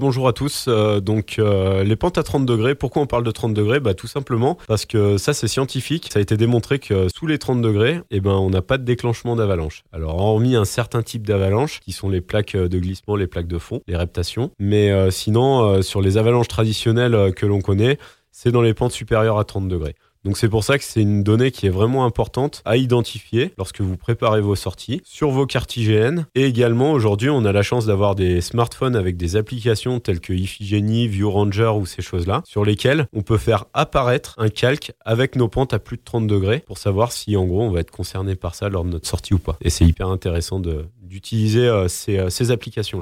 Bonjour à tous. Euh, donc euh, les pentes à 30 degrés, pourquoi on parle de 30 degrés? Bah, Tout simplement parce que ça c'est scientifique. Ça a été démontré que sous les 30 degrés, eh ben, on n'a pas de déclenchement d'avalanche. Alors hormis un certain type d'avalanche, qui sont les plaques de glissement, les plaques de fond, les reptations. Mais euh, sinon, sur les avalanches traditionnelles que l'on connaît, c'est dans les pentes supérieures à 30 degrés. Donc c'est pour ça que c'est une donnée qui est vraiment importante à identifier lorsque vous préparez vos sorties sur vos cartes IGN. Et également aujourd'hui on a la chance d'avoir des smartphones avec des applications telles que Iphigenie, ViewRanger ou ces choses-là sur lesquelles on peut faire apparaître un calque avec nos pentes à plus de 30 degrés pour savoir si en gros on va être concerné par ça lors de notre sortie ou pas. Et c'est hyper intéressant d'utiliser euh, ces, euh, ces applications-là.